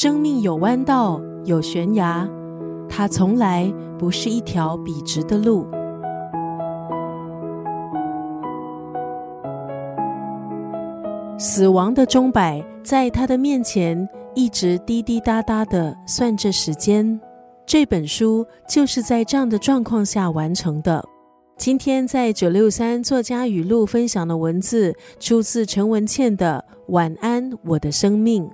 生命有弯道，有悬崖，它从来不是一条笔直的路。死亡的钟摆在他的面前一直滴滴答答的算着时间。这本书就是在这样的状况下完成的。今天在九六三作家语录分享的文字，出自陈文茜的《晚安，我的生命》。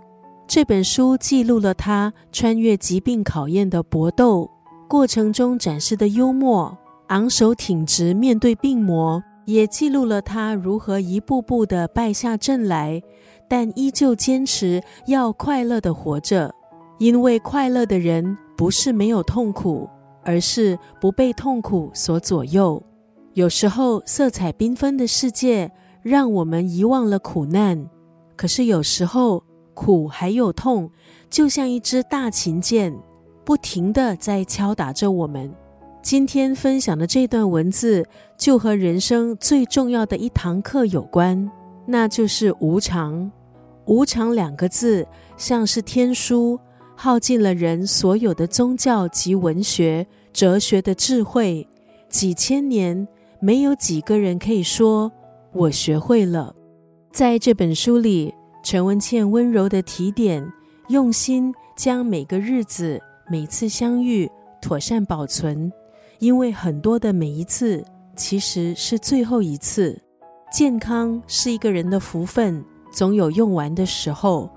这本书记录了他穿越疾病考验的搏斗过程中展示的幽默，昂首挺直面对病魔，也记录了他如何一步步的败下阵来，但依旧坚持要快乐的活着。因为快乐的人不是没有痛苦，而是不被痛苦所左右。有时候，色彩缤纷的世界让我们遗忘了苦难。可是有时候，苦还有痛，就像一支大琴键，不停的在敲打着我们。今天分享的这段文字，就和人生最重要的一堂课有关，那就是无常。无常两个字，像是天书，耗尽了人所有的宗教及文学、哲学的智慧，几千年。没有几个人可以说我学会了。在这本书里，陈文茜温柔的提点，用心将每个日子、每次相遇妥善保存，因为很多的每一次其实是最后一次。健康是一个人的福分，总有用完的时候。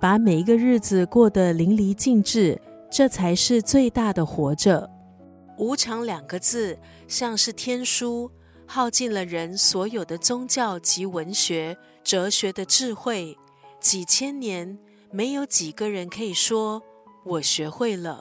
把每一个日子过得淋漓尽致，这才是最大的活着。无常两个字，像是天书，耗尽了人所有的宗教及文学、哲学的智慧。几千年，没有几个人可以说我学会了。